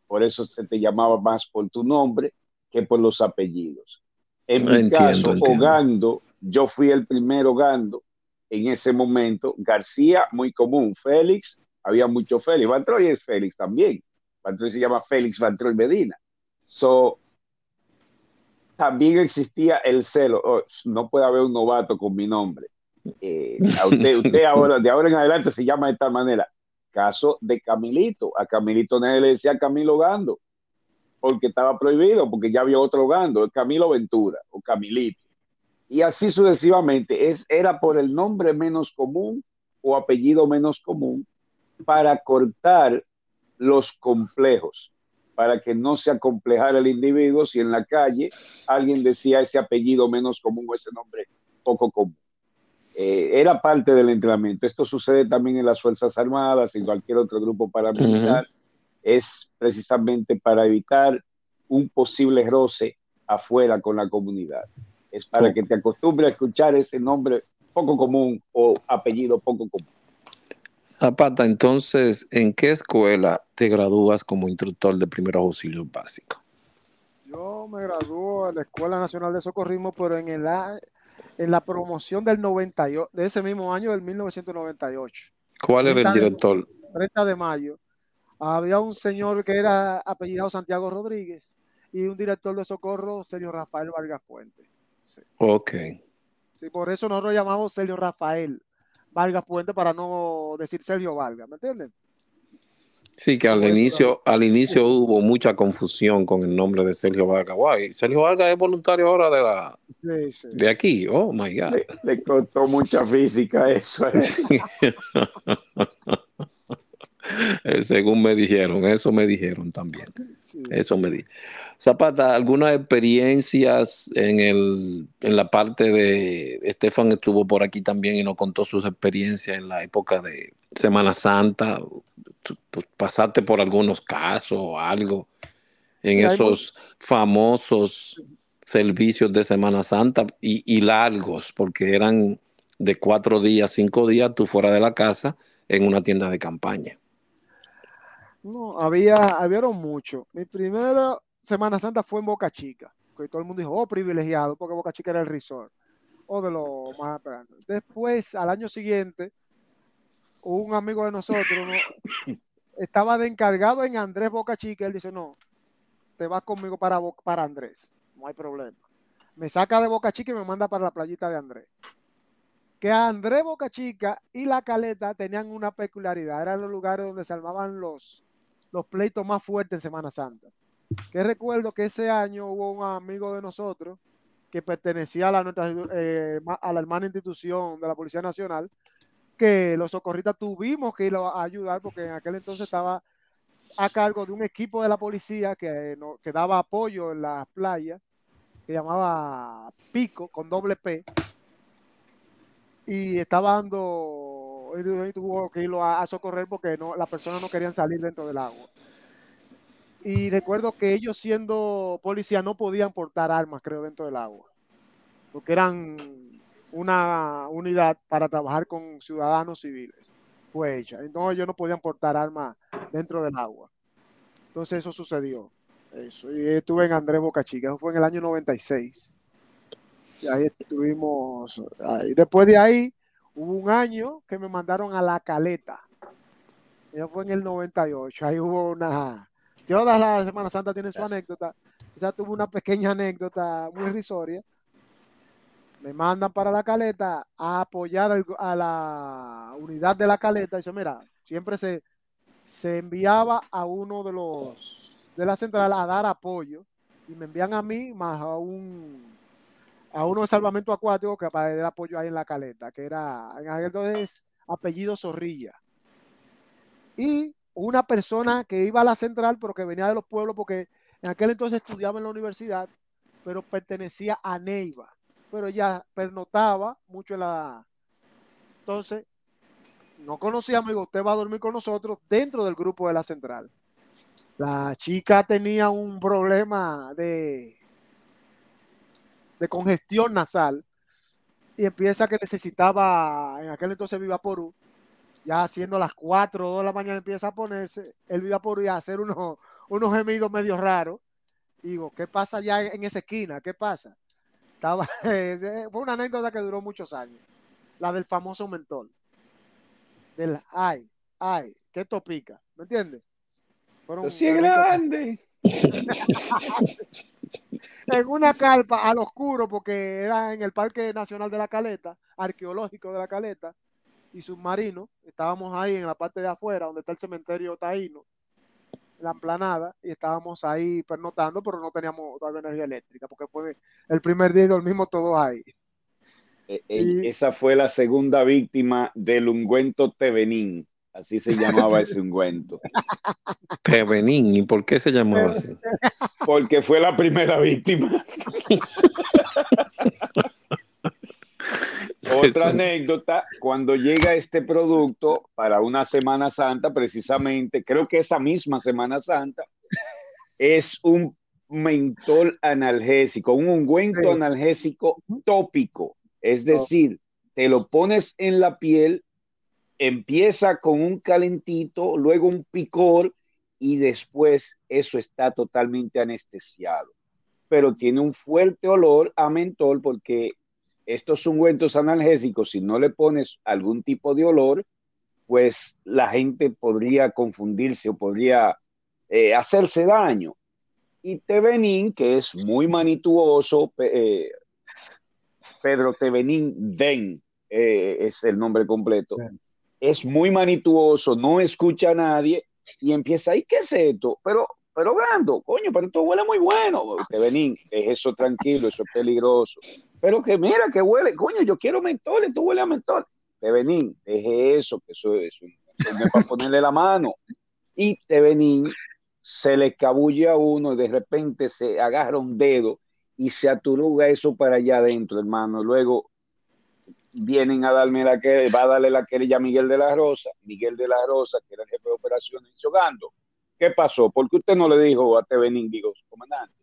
Por eso se te llamaba más por tu nombre que por los apellidos. En mi caso, Ogando, yo fui el primero Ogando en ese momento. García, muy común. Félix, había mucho Félix. Vantroy es Félix también. Vantroy se llama Félix Vantroy Medina. So, también existía el celo. Oh, no puede haber un novato con mi nombre. Eh, a usted, usted ahora, de ahora en adelante se llama de esta manera. Caso de Camilito. A Camilito nadie le decía Camilo Gando porque estaba prohibido, porque ya había otro gando, Camilo Ventura o Camilito. Y así sucesivamente, es, era por el nombre menos común o apellido menos común para cortar los complejos, para que no se acomplejara el individuo si en la calle alguien decía ese apellido menos común o ese nombre poco común. Eh, era parte del entrenamiento. Esto sucede también en las Fuerzas Armadas, en cualquier otro grupo paramilitar es precisamente para evitar un posible roce afuera con la comunidad. Es para que te acostumbres a escuchar ese nombre poco común o apellido poco común. Zapata, entonces, ¿en qué escuela te gradúas como instructor de primeros auxilios básicos? Yo me graduó en la Escuela Nacional de Socorrismo, pero en, el, en la promoción del 98, de ese mismo año, del 1998. ¿Cuál era el director? 30 de mayo había un señor que era apellidado Santiago Rodríguez y un director de socorro, Sergio Rafael Vargas Puente. Ok. Sí, por eso nosotros llamamos Sergio Rafael Vargas Puente para no decir Sergio Vargas, ¿me entienden? Sí, que al inicio, al inicio hubo mucha confusión con el nombre de Sergio Vargas. Guay, Sergio Vargas es voluntario ahora de la de aquí. Oh my God. Le, costó mucha física eso. ¿eh? Eh, según me dijeron, eso me dijeron también. Eso me di. Zapata, ¿algunas experiencias en, el, en la parte de... Estefan estuvo por aquí también y nos contó sus experiencias en la época de Semana Santa. ¿Pasaste por algunos casos o algo en esos famosos servicios de Semana Santa y, y largos, porque eran de cuatro días, cinco días, tú fuera de la casa en una tienda de campaña. No, había, había mucho. Mi primera Semana Santa fue en Boca Chica. Que todo el mundo dijo, oh, privilegiado, porque Boca Chica era el resort. O de lo más esperando. Después, al año siguiente, un amigo de nosotros estaba de encargado en Andrés Boca Chica. Él dice, no, te vas conmigo para, para Andrés. No hay problema. Me saca de Boca Chica y me manda para la playita de Andrés que Andrés Boca Chica y La Caleta tenían una peculiaridad, eran los lugares donde se armaban los, los pleitos más fuertes en Semana Santa. Que recuerdo que ese año hubo un amigo de nosotros que pertenecía a la, nuestra, eh, a la hermana institución de la Policía Nacional, que los socorristas tuvimos que ir a ayudar porque en aquel entonces estaba a cargo de un equipo de la policía que, no, que daba apoyo en las playas, que llamaba Pico, con doble P, y estaba dando, y tuvo que irlo a, socorrer porque no, las personas no querían salir dentro del agua. Y recuerdo que ellos siendo policía no podían portar armas, creo, dentro del agua, porque eran una unidad para trabajar con ciudadanos civiles. Fue hecha. Entonces ellos no podían portar armas dentro del agua. Entonces eso sucedió. Eso. Y estuve en Andrés Boca Chica. Eso fue en el año 96. Y ahí estuvimos. Ahí. Después de ahí, hubo un año que me mandaron a La Caleta. Eso fue en el 98. Ahí hubo una. Todas las Semana Santa tienen su anécdota. Ya tuvo una pequeña anécdota muy risoria. Me mandan para la caleta a apoyar a la unidad de la caleta. Y dice, mira, siempre se, se enviaba a uno de los de la central a dar apoyo. Y me envían a mí más a un a uno de salvamento acuático que para dar apoyo ahí en la caleta, que era en aquel entonces apellido Zorrilla. Y una persona que iba a la central, pero que venía de los pueblos, porque en aquel entonces estudiaba en la universidad, pero pertenecía a Neiva, pero ya pernotaba mucho en la... Entonces, no conocíamos, digo, usted va a dormir con nosotros dentro del grupo de la central. La chica tenía un problema de de congestión nasal y empieza que necesitaba, en aquel entonces Vivaporú, ya haciendo las 4 de la mañana empieza a ponerse el Vivaporú y a hacer unos, unos gemidos medio raros. Digo, ¿qué pasa ya en esa esquina? ¿Qué pasa? Estaba, fue una anécdota que duró muchos años, la del famoso mentol. Del ay, ay, qué topica, ¿me entiendes? Fueron, grande. en una carpa al oscuro, porque era en el Parque Nacional de la Caleta, arqueológico de la Caleta, y submarino. Estábamos ahí en la parte de afuera, donde está el cementerio taíno, la emplanada, y estábamos ahí pernotando, pero no teníamos todavía energía eléctrica, porque fue el primer día y dormimos todos ahí. E, esa fue la segunda víctima del ungüento Tevenín. Así se llamaba ese ungüento. Tevenín, ¿y por qué se llamaba así? Porque fue la primera víctima. Otra anécdota, cuando llega este producto para una Semana Santa, precisamente, creo que esa misma Semana Santa, es un mentol analgésico, un ungüento analgésico tópico. Es decir, te lo pones en la piel empieza con un calentito, luego un picor y después eso está totalmente anestesiado. Pero tiene un fuerte olor a mentol porque estos ungüentos analgésicos, si no le pones algún tipo de olor, pues la gente podría confundirse o podría eh, hacerse daño. Y Tevenín, que es muy manituoso, eh, Pedro Tevenín Den eh, es el nombre completo es muy manituoso, no escucha a nadie y empieza, ¿y qué es esto? Pero, pero Brando, coño, pero esto huele muy bueno. Usted vení, es eso tranquilo, eso es peligroso. Pero que mira, que huele, coño, yo quiero mentol, esto huele a mentol. Te vení, deje eso, que eso, es para ponerle la mano. Y te se le cabulle a uno y de repente se agarra un dedo y se aturuga eso para allá adentro, hermano. Luego vienen a darme la que va a darle la querella a Miguel de la Rosa, Miguel de la Rosa, que era el jefe de operaciones, jugando. ¿Qué pasó? ¿Por qué usted no le dijo a TV digo, comandante?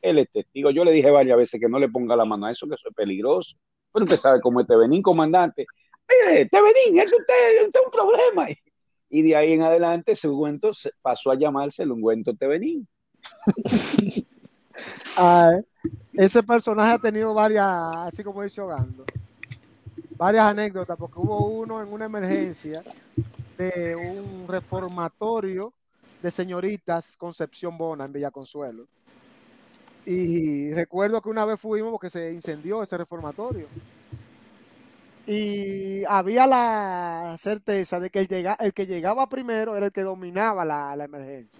Él es testigo. Yo le dije varias veces que no le ponga la mano a eso, que eso es peligroso. Pero usted sabe cómo es Tevenín, comandante. Mire, Tevenín, es usted, usted es un problema. Y de ahí en adelante ese ungüento pasó a llamarse el ungüento Tevenín. ese personaje ha tenido varias, así como dice Ogando, varias anécdotas, porque hubo uno en una emergencia de un reformatorio de señoritas Concepción Bona en Villa Consuelo. Y recuerdo que una vez fuimos porque se incendió ese reformatorio. Y había la certeza de que el, llega, el que llegaba primero era el que dominaba la, la emergencia.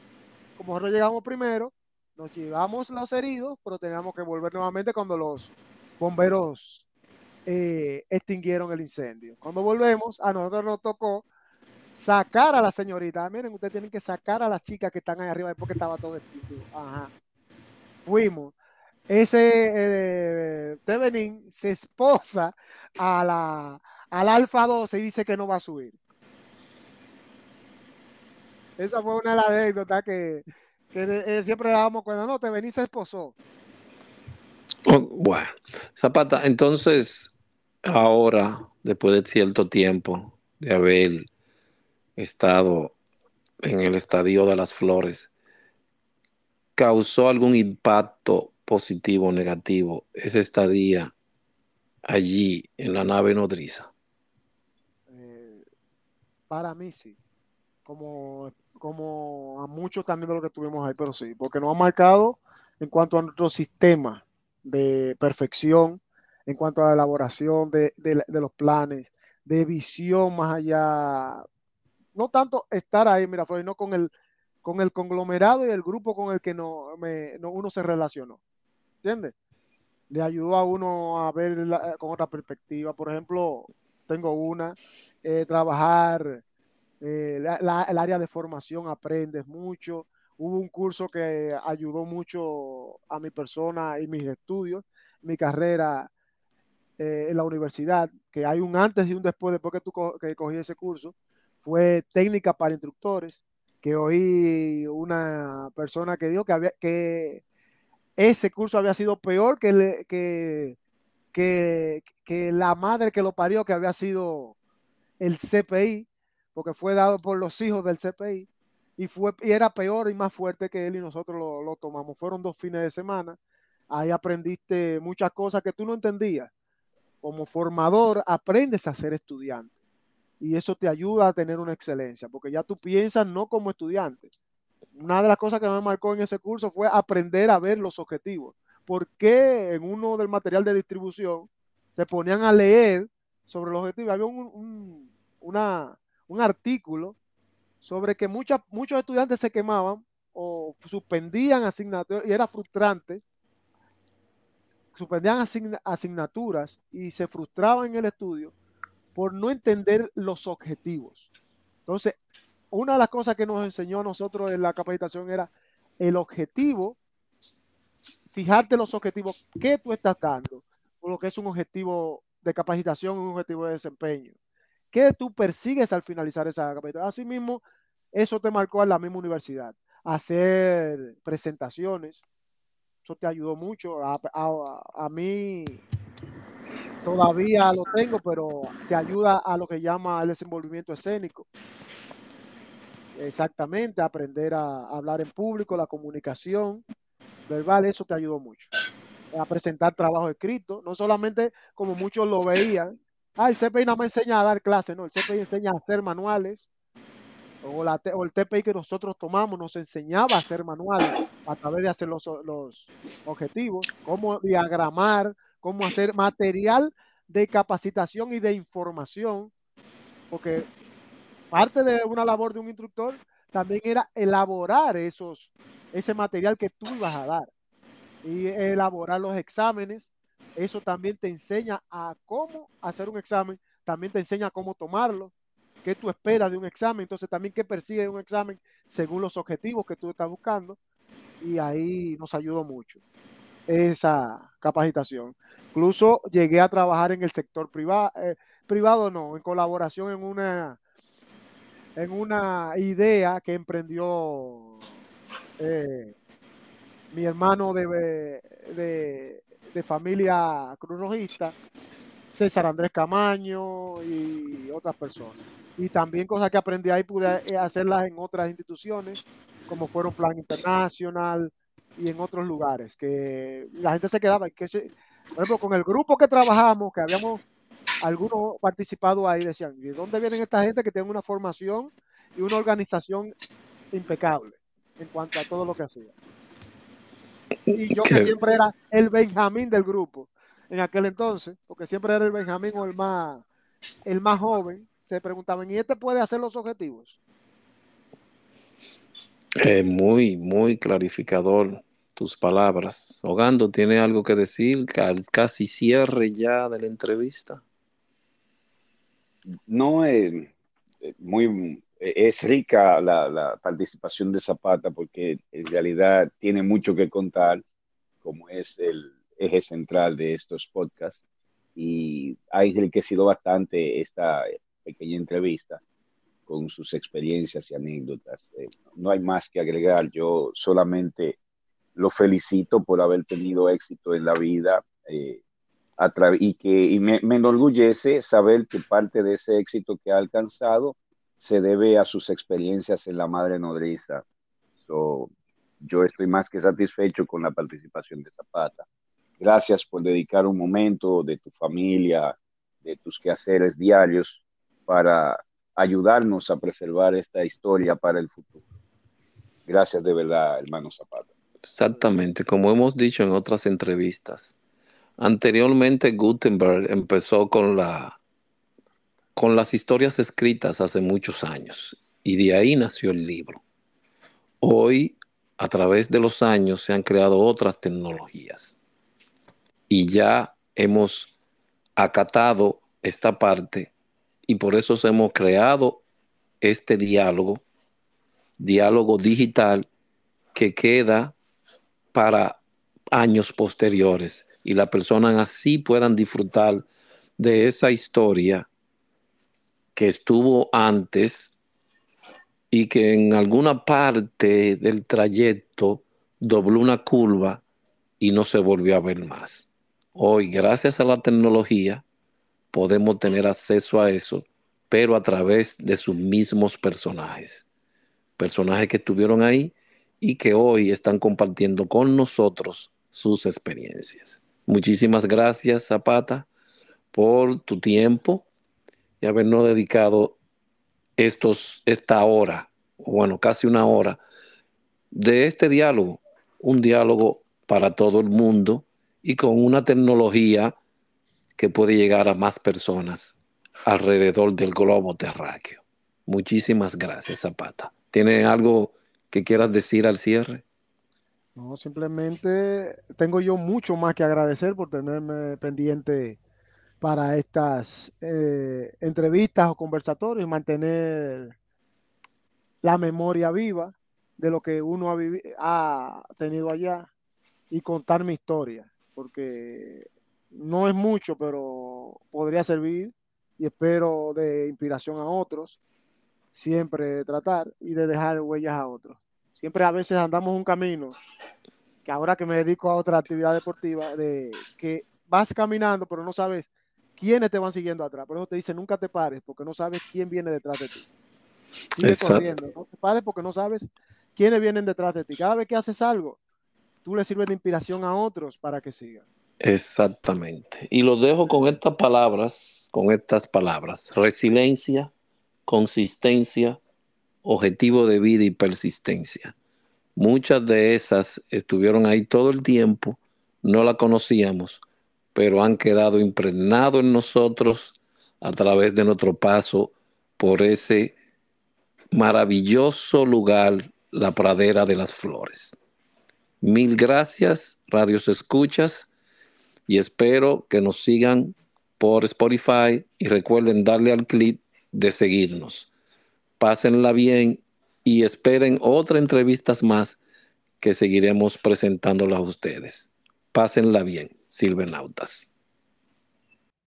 Como nosotros llegamos primero, nos llevamos los heridos, pero teníamos que volver nuevamente cuando los bomberos eh, extinguieron el incendio. Cuando volvemos, a nosotros nos tocó sacar a la señorita. Ah, miren, ustedes tienen que sacar a las chicas que están ahí arriba porque estaba todo vestido. Fuimos. Ese eh, Tevenin se esposa a la, al Alfa 12 y dice que no va a subir. Esa fue una de las anécdotas que, que eh, siempre dábamos cuando no, Tevenin se esposó. Oh, bueno, Zapata, entonces, ahora, después de cierto tiempo de haber estado en el Estadio de las Flores, ¿causó algún impacto positivo o negativo ese estadía allí en la nave nodriza? Eh, para mí sí, como, como a muchos también de lo que tuvimos ahí, pero sí, porque nos ha marcado en cuanto a nuestro sistema de perfección, en cuanto a la elaboración de, de, los planes, de visión más allá no tanto estar ahí, mira, fue no con el, con el conglomerado y el grupo con el que no, me, no uno se relacionó. ¿Entiendes? Le ayudó a uno a ver con otra perspectiva. Por ejemplo, tengo una, eh, trabajar eh, el área de formación, aprendes mucho. Hubo un curso que ayudó mucho a mi persona y mis estudios, mi carrera eh, en la universidad, que hay un antes y un después, después que tú co que cogí ese curso fue técnica para instructores, que oí una persona que dijo que, había, que ese curso había sido peor que, que, que, que la madre que lo parió, que había sido el CPI, porque fue dado por los hijos del CPI, y, fue, y era peor y más fuerte que él y nosotros lo, lo tomamos. Fueron dos fines de semana, ahí aprendiste muchas cosas que tú no entendías. Como formador aprendes a ser estudiante y eso te ayuda a tener una excelencia, porque ya tú piensas no como estudiante. Una de las cosas que me marcó en ese curso fue aprender a ver los objetivos. ¿Por qué en uno del material de distribución te ponían a leer sobre los objetivos? Había un, un, una, un artículo sobre que muchas, muchos estudiantes se quemaban o suspendían asignaturas y era frustrante. Suspendían asignaturas y se frustraban en el estudio por no entender los objetivos. Entonces, una de las cosas que nos enseñó a nosotros en la capacitación era el objetivo, fijarte los objetivos que tú estás dando, lo que es un objetivo de capacitación, un objetivo de desempeño. ¿Qué tú persigues al finalizar esa capacitación? Asimismo, eso te marcó en la misma universidad. Hacer presentaciones, eso te ayudó mucho. A, a, a mí todavía lo tengo, pero te ayuda a lo que llama el desenvolvimiento escénico. Exactamente, aprender a hablar en público, la comunicación verbal, eso te ayudó mucho. A presentar trabajo escrito, no solamente como muchos lo veían, ah, el CPI no me enseña a dar clases, no, el CPI enseña a hacer manuales, o, el TPI que nosotros tomamos nos enseñaba a hacer manuales a través de hacer los, los objetivos, cómo diagramar, cómo hacer material de capacitación y de información, porque parte de una labor de un instructor también era elaborar esos, ese material que tú ibas a dar y elaborar los exámenes. Eso también te enseña a cómo hacer un examen, también te enseña cómo tomarlo, qué tú esperas de un examen, entonces también qué persigue un examen según los objetivos que tú estás buscando. Y ahí nos ayudó mucho esa capacitación. Incluso llegué a trabajar en el sector privado, eh, privado no, en colaboración en una, en una idea que emprendió eh, mi hermano de, de, familia cruzrojista, César Andrés Camaño y otras personas. Y también cosas que aprendí ahí pude eh, hacerlas en otras instituciones como fueron Plan Internacional y en otros lugares, que la gente se quedaba, que se, por ejemplo, con el grupo que trabajamos, que habíamos algunos participado ahí, decían, ¿de dónde vienen esta gente que tiene una formación y una organización impecable en cuanto a todo lo que hacía? Y yo que siempre era el Benjamín del grupo en aquel entonces, porque siempre era el Benjamín o el más, el más joven, se preguntaban, ¿y este puede hacer los objetivos? Eh, muy, muy clarificador tus palabras. Hogando, ¿tiene algo que decir al casi cierre ya de la entrevista? No, eh, eh, muy, es rica la, la, participación de Zapata porque en realidad tiene mucho que contar, como es el eje central de estos podcasts, y ha enriquecido bastante esta pequeña entrevista con sus experiencias y anécdotas. Eh, no hay más que agregar. Yo solamente lo felicito por haber tenido éxito en la vida eh, y que me, enorgullece saber que parte de ese éxito que ha alcanzado se debe a sus experiencias en la madre nodriza. yo estoy más que satisfecho con la participación de Zapata. Gracias por dedicar un momento de tu familia, de tus quehaceres diarios para ayudarnos a preservar esta historia para el futuro. Gracias de verdad, hermano Zapata. Exactamente, como hemos dicho en otras entrevistas. Anteriormente Gutenberg empezó con, la, con las historias escritas hace muchos años y de ahí nació el libro. Hoy, a través de los años, se han creado otras tecnologías y ya hemos acatado esta parte y por eso hemos creado este diálogo, diálogo digital que queda para años posteriores y las personas así puedan disfrutar de esa historia que estuvo antes y que en alguna parte del trayecto dobló una curva y no se volvió a ver más. Hoy, gracias a la tecnología, podemos tener acceso a eso, pero a través de sus mismos personajes. Personajes que estuvieron ahí y que hoy están compartiendo con nosotros sus experiencias. Muchísimas gracias, Zapata, por tu tiempo y habernos dedicado estos, esta hora, bueno, casi una hora, de este diálogo, un diálogo para todo el mundo y con una tecnología que puede llegar a más personas alrededor del globo terráqueo. Muchísimas gracias, Zapata. ¿Tiene algo que quieras decir al cierre? No, simplemente tengo yo mucho más que agradecer por tenerme pendiente para estas eh, entrevistas o conversatorios mantener la memoria viva de lo que uno ha, ha tenido allá y contar mi historia, porque no es mucho, pero podría servir y espero de inspiración a otros, siempre tratar y de dejar huellas a otros. Siempre a veces andamos un camino, que ahora que me dedico a otra actividad deportiva, de que vas caminando, pero no sabes quiénes te van siguiendo atrás. Por eso te dice, nunca te pares, porque no sabes quién viene detrás de ti. Sigue corriendo, no te pares porque no sabes quiénes vienen detrás de ti. Cada vez que haces algo, tú le sirves de inspiración a otros para que sigan. Exactamente. Y lo dejo con estas palabras, con estas palabras. Resiliencia, consistencia, objetivo de vida y persistencia. Muchas de esas estuvieron ahí todo el tiempo, no la conocíamos, pero han quedado impregnados en nosotros a través de nuestro paso por ese maravilloso lugar, la pradera de las flores. Mil gracias, radios escuchas, y espero que nos sigan por Spotify y recuerden darle al clic de seguirnos. Pásenla bien y esperen otras entrevistas más que seguiremos presentándolas a ustedes. Pásenla bien, silvernautas.